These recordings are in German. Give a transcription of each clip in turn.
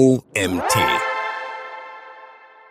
OMT.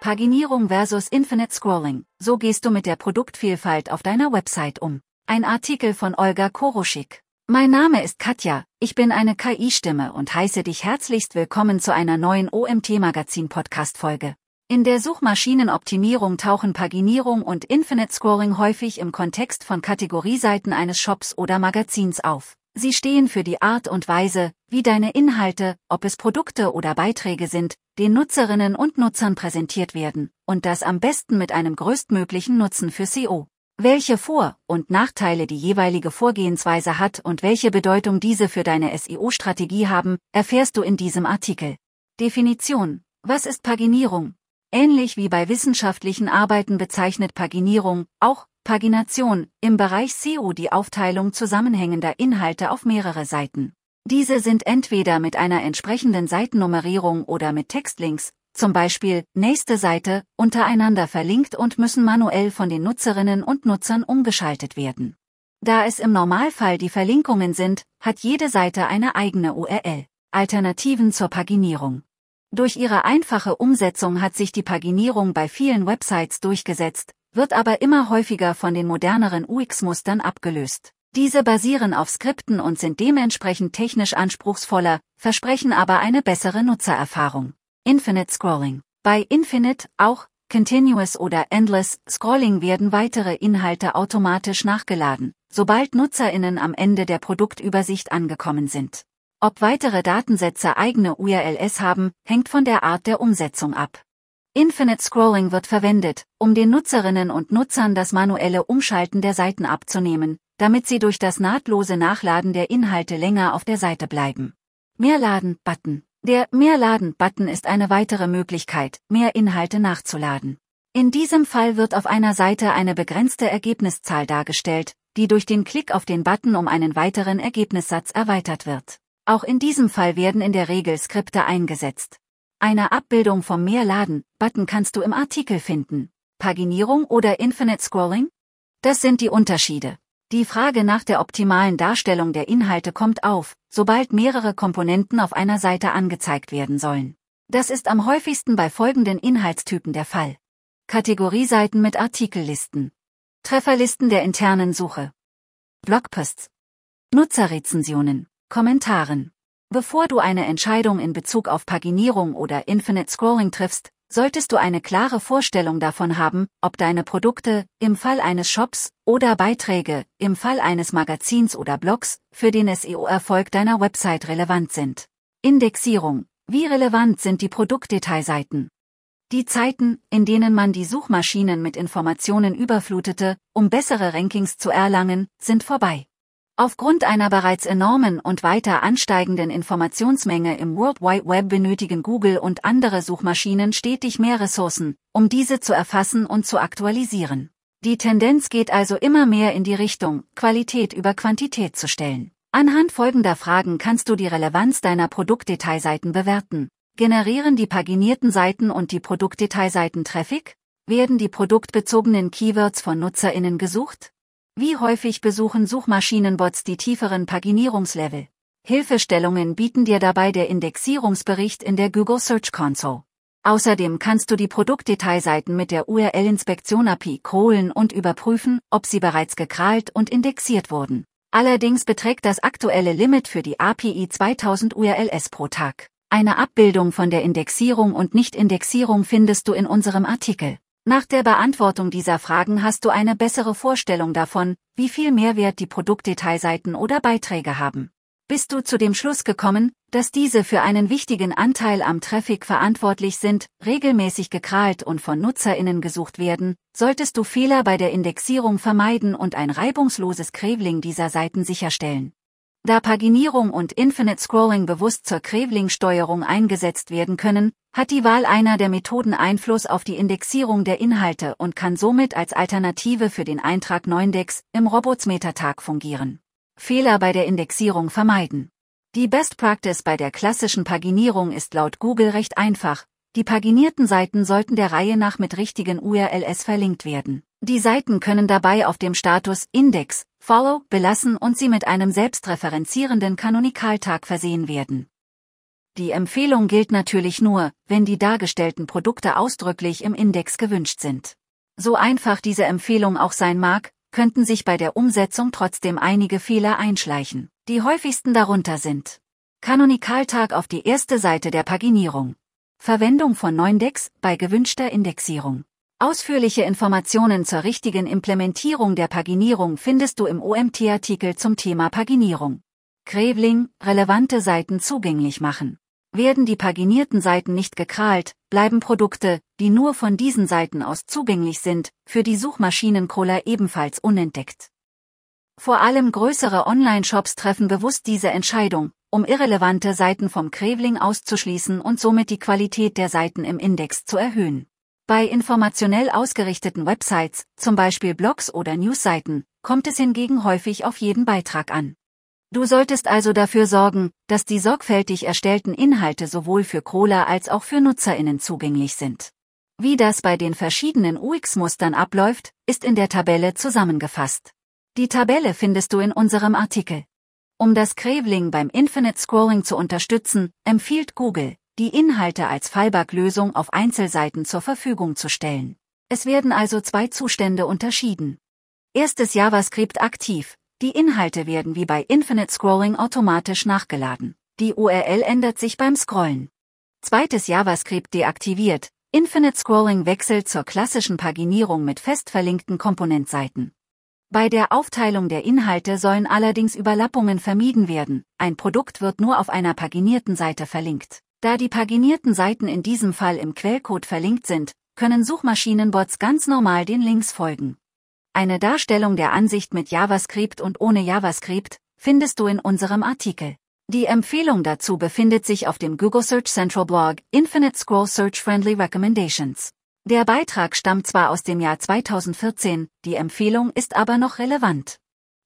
Paginierung versus Infinite Scrolling. So gehst du mit der Produktvielfalt auf deiner Website um. Ein Artikel von Olga Koroschik. Mein Name ist Katja, ich bin eine KI-Stimme und heiße dich herzlichst willkommen zu einer neuen OMT-Magazin-Podcast-Folge. In der Suchmaschinenoptimierung tauchen Paginierung und Infinite Scrolling häufig im Kontext von Kategorieseiten eines Shops oder Magazins auf. Sie stehen für die Art und Weise, wie deine Inhalte, ob es Produkte oder Beiträge sind, den Nutzerinnen und Nutzern präsentiert werden, und das am besten mit einem größtmöglichen Nutzen für SEO. Welche Vor- und Nachteile die jeweilige Vorgehensweise hat und welche Bedeutung diese für deine SEO-Strategie haben, erfährst du in diesem Artikel. Definition. Was ist Paginierung? Ähnlich wie bei wissenschaftlichen Arbeiten bezeichnet Paginierung, auch Pagination, im Bereich SEO die Aufteilung zusammenhängender Inhalte auf mehrere Seiten. Diese sind entweder mit einer entsprechenden Seitennummerierung oder mit Textlinks, zum Beispiel nächste Seite, untereinander verlinkt und müssen manuell von den Nutzerinnen und Nutzern umgeschaltet werden. Da es im Normalfall die Verlinkungen sind, hat jede Seite eine eigene URL. Alternativen zur Paginierung. Durch ihre einfache Umsetzung hat sich die Paginierung bei vielen Websites durchgesetzt, wird aber immer häufiger von den moderneren UX-Mustern abgelöst. Diese basieren auf Skripten und sind dementsprechend technisch anspruchsvoller, versprechen aber eine bessere Nutzererfahrung. Infinite Scrolling. Bei Infinite, auch Continuous oder Endless Scrolling werden weitere Inhalte automatisch nachgeladen, sobald NutzerInnen am Ende der Produktübersicht angekommen sind. Ob weitere Datensätze eigene URLs haben, hängt von der Art der Umsetzung ab. Infinite Scrolling wird verwendet, um den Nutzerinnen und Nutzern das manuelle Umschalten der Seiten abzunehmen, damit sie durch das nahtlose Nachladen der Inhalte länger auf der Seite bleiben. Mehrladen-Button der Mehrladen-Button ist eine weitere Möglichkeit, mehr Inhalte nachzuladen. In diesem Fall wird auf einer Seite eine begrenzte Ergebniszahl dargestellt, die durch den Klick auf den Button um einen weiteren Ergebnissatz erweitert wird. Auch in diesem Fall werden in der Regel Skripte eingesetzt. Eine Abbildung vom Mehrladen-Button kannst du im Artikel finden. Paginierung oder Infinite Scrolling? Das sind die Unterschiede. Die Frage nach der optimalen Darstellung der Inhalte kommt auf, sobald mehrere Komponenten auf einer Seite angezeigt werden sollen. Das ist am häufigsten bei folgenden Inhaltstypen der Fall. Kategorieseiten mit Artikellisten. Trefferlisten der internen Suche. Blogposts. Nutzerrezensionen. Kommentaren. Bevor du eine Entscheidung in Bezug auf Paginierung oder Infinite Scrolling triffst, solltest du eine klare Vorstellung davon haben, ob deine Produkte, im Fall eines Shops, oder Beiträge, im Fall eines Magazins oder Blogs, für den SEO-Erfolg deiner Website relevant sind. Indexierung. Wie relevant sind die Produktdetailseiten? Die Zeiten, in denen man die Suchmaschinen mit Informationen überflutete, um bessere Rankings zu erlangen, sind vorbei. Aufgrund einer bereits enormen und weiter ansteigenden Informationsmenge im World Wide Web benötigen Google und andere Suchmaschinen stetig mehr Ressourcen, um diese zu erfassen und zu aktualisieren. Die Tendenz geht also immer mehr in die Richtung, Qualität über Quantität zu stellen. Anhand folgender Fragen kannst du die Relevanz deiner Produktdetailseiten bewerten. Generieren die paginierten Seiten und die Produktdetailseiten Traffic? Werden die produktbezogenen Keywords von NutzerInnen gesucht? Wie häufig besuchen Suchmaschinenbots die tieferen Paginierungslevel? Hilfestellungen bieten dir dabei der Indexierungsbericht in der Google Search Console. Außerdem kannst du die Produktdetailseiten mit der URL-Inspektion API crawlen und überprüfen, ob sie bereits gekrallt und indexiert wurden. Allerdings beträgt das aktuelle Limit für die API 2000 URLs pro Tag. Eine Abbildung von der Indexierung und Nicht-Indexierung findest du in unserem Artikel. Nach der Beantwortung dieser Fragen hast du eine bessere Vorstellung davon, wie viel Mehrwert die Produktdetailseiten oder Beiträge haben. Bist du zu dem Schluss gekommen, dass diese für einen wichtigen Anteil am Traffic verantwortlich sind, regelmäßig gekrallt und von NutzerInnen gesucht werden, solltest du Fehler bei der Indexierung vermeiden und ein reibungsloses Craving dieser Seiten sicherstellen. Da Paginierung und Infinite Scrolling bewusst zur Craving-Steuerung eingesetzt werden können, hat die Wahl einer der Methoden Einfluss auf die Indexierung der Inhalte und kann somit als Alternative für den Eintrag 9dex im Robotsmetertag fungieren. Fehler bei der Indexierung vermeiden. Die Best Practice bei der klassischen Paginierung ist laut Google recht einfach, die paginierten Seiten sollten der Reihe nach mit richtigen URLs verlinkt werden. Die Seiten können dabei auf dem Status Index, Follow belassen und sie mit einem selbstreferenzierenden Kanonikaltag versehen werden. Die Empfehlung gilt natürlich nur, wenn die dargestellten Produkte ausdrücklich im Index gewünscht sind. So einfach diese Empfehlung auch sein mag, könnten sich bei der Umsetzung trotzdem einige Fehler einschleichen. Die häufigsten darunter sind Kanonikaltag auf die erste Seite der Paginierung. Verwendung von Neundex bei gewünschter Indexierung. Ausführliche Informationen zur richtigen Implementierung der Paginierung findest du im OMT-Artikel zum Thema Paginierung. Krebling, relevante Seiten zugänglich machen. Werden die paginierten Seiten nicht gekrallt, bleiben Produkte, die nur von diesen Seiten aus zugänglich sind, für die Suchmaschinencrawler ebenfalls unentdeckt. Vor allem größere Online-Shops treffen bewusst diese Entscheidung, um irrelevante Seiten vom Krebling auszuschließen und somit die Qualität der Seiten im Index zu erhöhen. Bei informationell ausgerichteten Websites, zum Beispiel Blogs oder Newsseiten, kommt es hingegen häufig auf jeden Beitrag an. Du solltest also dafür sorgen, dass die sorgfältig erstellten Inhalte sowohl für Crawler als auch für NutzerInnen zugänglich sind. Wie das bei den verschiedenen UX-Mustern abläuft, ist in der Tabelle zusammengefasst. Die Tabelle findest du in unserem Artikel. Um das Cravling beim Infinite Scrolling zu unterstützen, empfiehlt Google, die Inhalte als Fallback-Lösung auf Einzelseiten zur Verfügung zu stellen. Es werden also zwei Zustände unterschieden. Erstes JavaScript aktiv. Die Inhalte werden wie bei Infinite Scrolling automatisch nachgeladen. Die URL ändert sich beim Scrollen. Zweites JavaScript deaktiviert. Infinite Scrolling wechselt zur klassischen Paginierung mit fest verlinkten Komponentseiten. Bei der Aufteilung der Inhalte sollen allerdings Überlappungen vermieden werden. Ein Produkt wird nur auf einer paginierten Seite verlinkt. Da die paginierten Seiten in diesem Fall im Quellcode verlinkt sind, können Suchmaschinenbots ganz normal den Links folgen. Eine Darstellung der Ansicht mit JavaScript und ohne JavaScript findest du in unserem Artikel. Die Empfehlung dazu befindet sich auf dem Google Search Central Blog Infinite Scroll Search Friendly Recommendations. Der Beitrag stammt zwar aus dem Jahr 2014, die Empfehlung ist aber noch relevant.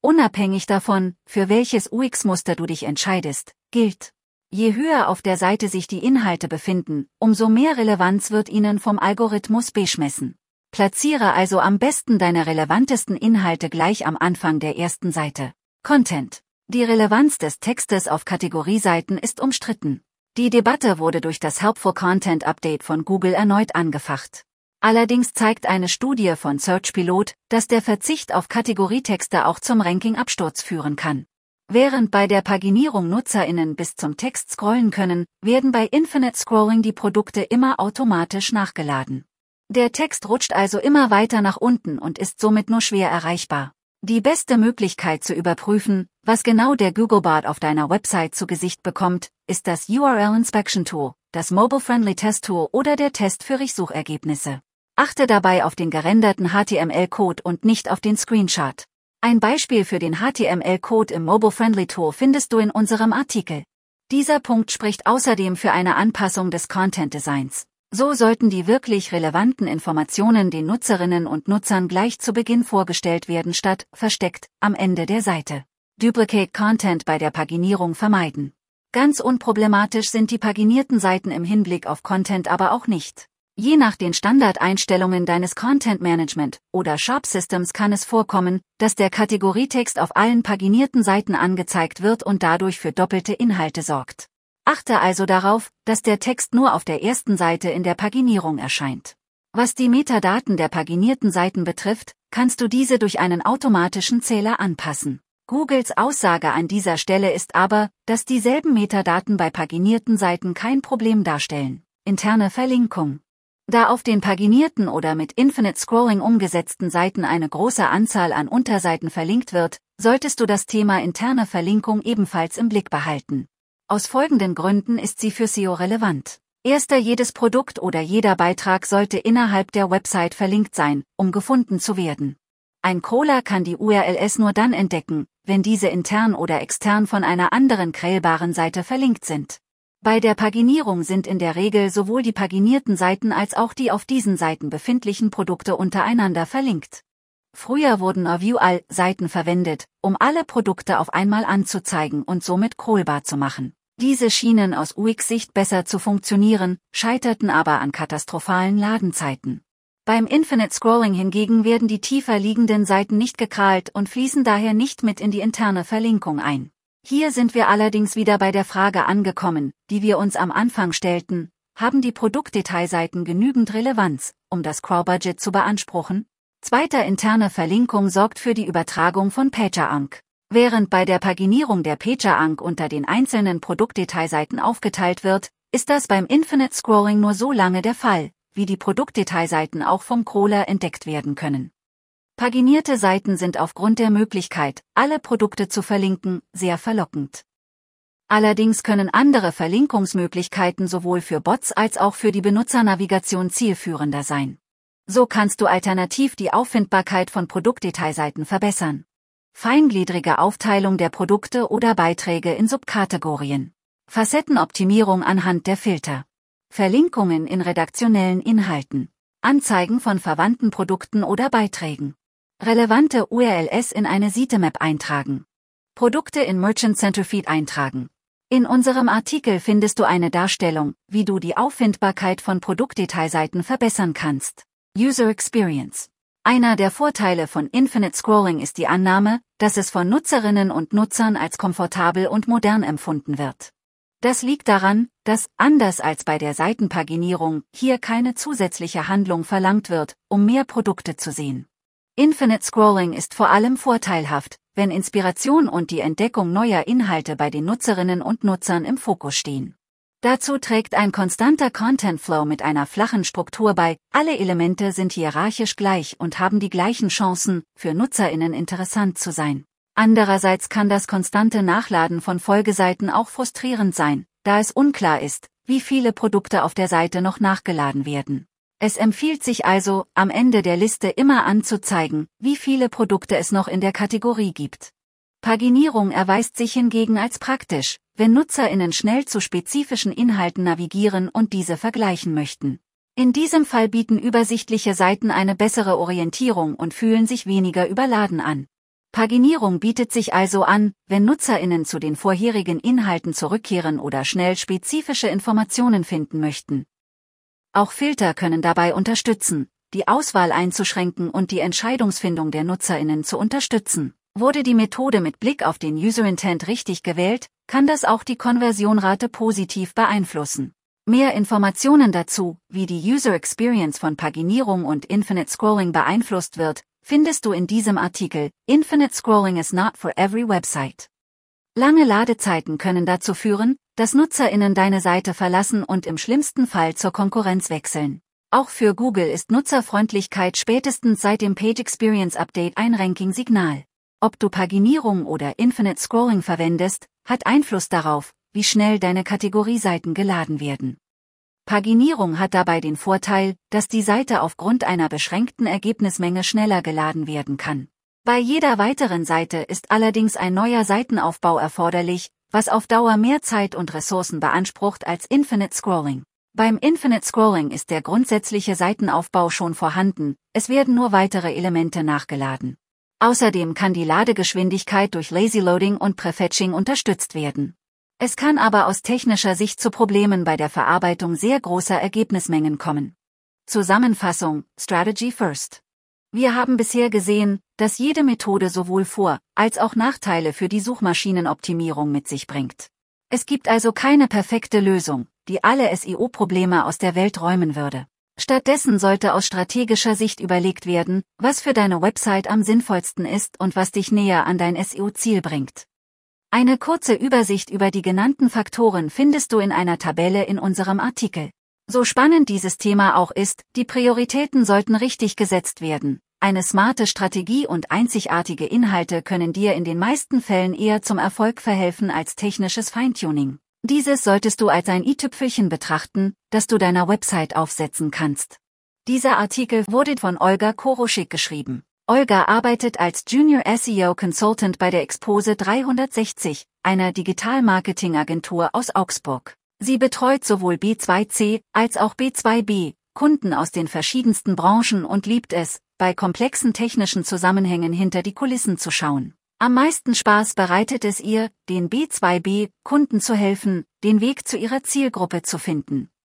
Unabhängig davon, für welches UX-Muster du dich entscheidest, gilt. Je höher auf der Seite sich die Inhalte befinden, umso mehr Relevanz wird ihnen vom Algorithmus beschmessen. Platziere also am besten deine relevantesten Inhalte gleich am Anfang der ersten Seite. Content. Die Relevanz des Textes auf Kategorieseiten ist umstritten. Die Debatte wurde durch das Helpful Content Update von Google erneut angefacht. Allerdings zeigt eine Studie von SearchPilot, dass der Verzicht auf Kategorietexte auch zum Ranking-Absturz führen kann. Während bei der Paginierung NutzerInnen bis zum Text scrollen können, werden bei Infinite Scrolling die Produkte immer automatisch nachgeladen. Der Text rutscht also immer weiter nach unten und ist somit nur schwer erreichbar. Die beste Möglichkeit zu überprüfen, was genau der Googlebot auf deiner Website zu Gesicht bekommt, ist das URL Inspection Tool, das Mobile Friendly Test Tool oder der Test für Richtsuchergebnisse. Achte dabei auf den gerenderten HTML-Code und nicht auf den Screenshot. Ein Beispiel für den HTML-Code im Mobile Friendly Tool findest du in unserem Artikel. Dieser Punkt spricht außerdem für eine Anpassung des Content Designs. So sollten die wirklich relevanten Informationen den Nutzerinnen und Nutzern gleich zu Beginn vorgestellt werden statt versteckt am Ende der Seite. Duplicate Content bei der Paginierung vermeiden. Ganz unproblematisch sind die paginierten Seiten im Hinblick auf Content aber auch nicht. Je nach den Standardeinstellungen deines Content Management oder Shop Systems kann es vorkommen, dass der Kategorietext auf allen paginierten Seiten angezeigt wird und dadurch für doppelte Inhalte sorgt. Achte also darauf, dass der Text nur auf der ersten Seite in der Paginierung erscheint. Was die Metadaten der paginierten Seiten betrifft, kannst du diese durch einen automatischen Zähler anpassen. Googles Aussage an dieser Stelle ist aber, dass dieselben Metadaten bei paginierten Seiten kein Problem darstellen. Interne Verlinkung. Da auf den paginierten oder mit Infinite Scrolling umgesetzten Seiten eine große Anzahl an Unterseiten verlinkt wird, solltest du das Thema interne Verlinkung ebenfalls im Blick behalten. Aus folgenden Gründen ist sie für SEO relevant. Erster jedes Produkt oder jeder Beitrag sollte innerhalb der Website verlinkt sein, um gefunden zu werden. Ein Crawler kann die URLs nur dann entdecken, wenn diese intern oder extern von einer anderen crawlbaren Seite verlinkt sind. Bei der Paginierung sind in der Regel sowohl die paginierten Seiten als auch die auf diesen Seiten befindlichen Produkte untereinander verlinkt. Früher wurden Review-All-Seiten verwendet, um alle Produkte auf einmal anzuzeigen und somit crawlbar zu machen. Diese schienen aus UX-Sicht besser zu funktionieren, scheiterten aber an katastrophalen Ladenzeiten. Beim Infinite Scrolling hingegen werden die tiefer liegenden Seiten nicht gekrallt und fließen daher nicht mit in die interne Verlinkung ein. Hier sind wir allerdings wieder bei der Frage angekommen, die wir uns am Anfang stellten, haben die Produktdetailseiten genügend Relevanz, um das Crawl-Budget zu beanspruchen? Zweiter interne Verlinkung sorgt für die Übertragung von PagerAnk. Während bei der Paginierung der PagerAnk unter den einzelnen Produktdetailseiten aufgeteilt wird, ist das beim Infinite Scrolling nur so lange der Fall, wie die Produktdetailseiten auch vom Crawler entdeckt werden können. Paginierte Seiten sind aufgrund der Möglichkeit, alle Produkte zu verlinken, sehr verlockend. Allerdings können andere Verlinkungsmöglichkeiten sowohl für Bots als auch für die Benutzernavigation zielführender sein. So kannst du alternativ die Auffindbarkeit von Produktdetailseiten verbessern. Feingliedrige Aufteilung der Produkte oder Beiträge in Subkategorien. Facettenoptimierung anhand der Filter. Verlinkungen in redaktionellen Inhalten. Anzeigen von verwandten Produkten oder Beiträgen. Relevante URLs in eine Sitemap eintragen. Produkte in Merchant Center Feed eintragen. In unserem Artikel findest du eine Darstellung, wie du die Auffindbarkeit von Produktdetailseiten verbessern kannst. User Experience. Einer der Vorteile von Infinite Scrolling ist die Annahme, dass es von Nutzerinnen und Nutzern als komfortabel und modern empfunden wird. Das liegt daran, dass, anders als bei der Seitenpaginierung, hier keine zusätzliche Handlung verlangt wird, um mehr Produkte zu sehen. Infinite Scrolling ist vor allem vorteilhaft, wenn Inspiration und die Entdeckung neuer Inhalte bei den Nutzerinnen und Nutzern im Fokus stehen. Dazu trägt ein konstanter Content Flow mit einer flachen Struktur bei, alle Elemente sind hierarchisch gleich und haben die gleichen Chancen, für Nutzerinnen interessant zu sein. Andererseits kann das konstante Nachladen von Folgeseiten auch frustrierend sein, da es unklar ist, wie viele Produkte auf der Seite noch nachgeladen werden. Es empfiehlt sich also, am Ende der Liste immer anzuzeigen, wie viele Produkte es noch in der Kategorie gibt. Paginierung erweist sich hingegen als praktisch, wenn NutzerInnen schnell zu spezifischen Inhalten navigieren und diese vergleichen möchten. In diesem Fall bieten übersichtliche Seiten eine bessere Orientierung und fühlen sich weniger überladen an. Paginierung bietet sich also an, wenn NutzerInnen zu den vorherigen Inhalten zurückkehren oder schnell spezifische Informationen finden möchten. Auch Filter können dabei unterstützen, die Auswahl einzuschränken und die Entscheidungsfindung der Nutzerinnen zu unterstützen. Wurde die Methode mit Blick auf den User Intent richtig gewählt, kann das auch die Konversionrate positiv beeinflussen. Mehr Informationen dazu, wie die User Experience von Paginierung und Infinite Scrolling beeinflusst wird, findest du in diesem Artikel. Infinite Scrolling is not for every website. Lange Ladezeiten können dazu führen, dass NutzerInnen deine Seite verlassen und im schlimmsten Fall zur Konkurrenz wechseln. Auch für Google ist Nutzerfreundlichkeit spätestens seit dem Page Experience Update ein Ranking-Signal. Ob du Paginierung oder Infinite Scrolling verwendest, hat Einfluss darauf, wie schnell deine Kategorieseiten geladen werden. Paginierung hat dabei den Vorteil, dass die Seite aufgrund einer beschränkten Ergebnismenge schneller geladen werden kann. Bei jeder weiteren Seite ist allerdings ein neuer Seitenaufbau erforderlich, was auf Dauer mehr Zeit und Ressourcen beansprucht als Infinite Scrolling. Beim Infinite Scrolling ist der grundsätzliche Seitenaufbau schon vorhanden, es werden nur weitere Elemente nachgeladen. Außerdem kann die Ladegeschwindigkeit durch Lazy Loading und Prefetching unterstützt werden. Es kann aber aus technischer Sicht zu Problemen bei der Verarbeitung sehr großer Ergebnismengen kommen. Zusammenfassung, Strategy First. Wir haben bisher gesehen, dass jede Methode sowohl Vor- als auch Nachteile für die Suchmaschinenoptimierung mit sich bringt. Es gibt also keine perfekte Lösung, die alle SEO-Probleme aus der Welt räumen würde. Stattdessen sollte aus strategischer Sicht überlegt werden, was für deine Website am sinnvollsten ist und was dich näher an dein SEO-Ziel bringt. Eine kurze Übersicht über die genannten Faktoren findest du in einer Tabelle in unserem Artikel. So spannend dieses Thema auch ist, die Prioritäten sollten richtig gesetzt werden, eine smarte Strategie und einzigartige Inhalte können dir in den meisten Fällen eher zum Erfolg verhelfen als technisches Feintuning. Dieses solltest du als ein i-Tüpfelchen betrachten, das du deiner Website aufsetzen kannst. Dieser Artikel wurde von Olga Koroschik geschrieben. Olga arbeitet als Junior SEO Consultant bei der Expose 360, einer Digital-Marketing-Agentur aus Augsburg. Sie betreut sowohl B2C als auch B2B, Kunden aus den verschiedensten Branchen und liebt es, bei komplexen technischen Zusammenhängen hinter die Kulissen zu schauen. Am meisten Spaß bereitet es ihr, den B2B-Kunden zu helfen, den Weg zu ihrer Zielgruppe zu finden.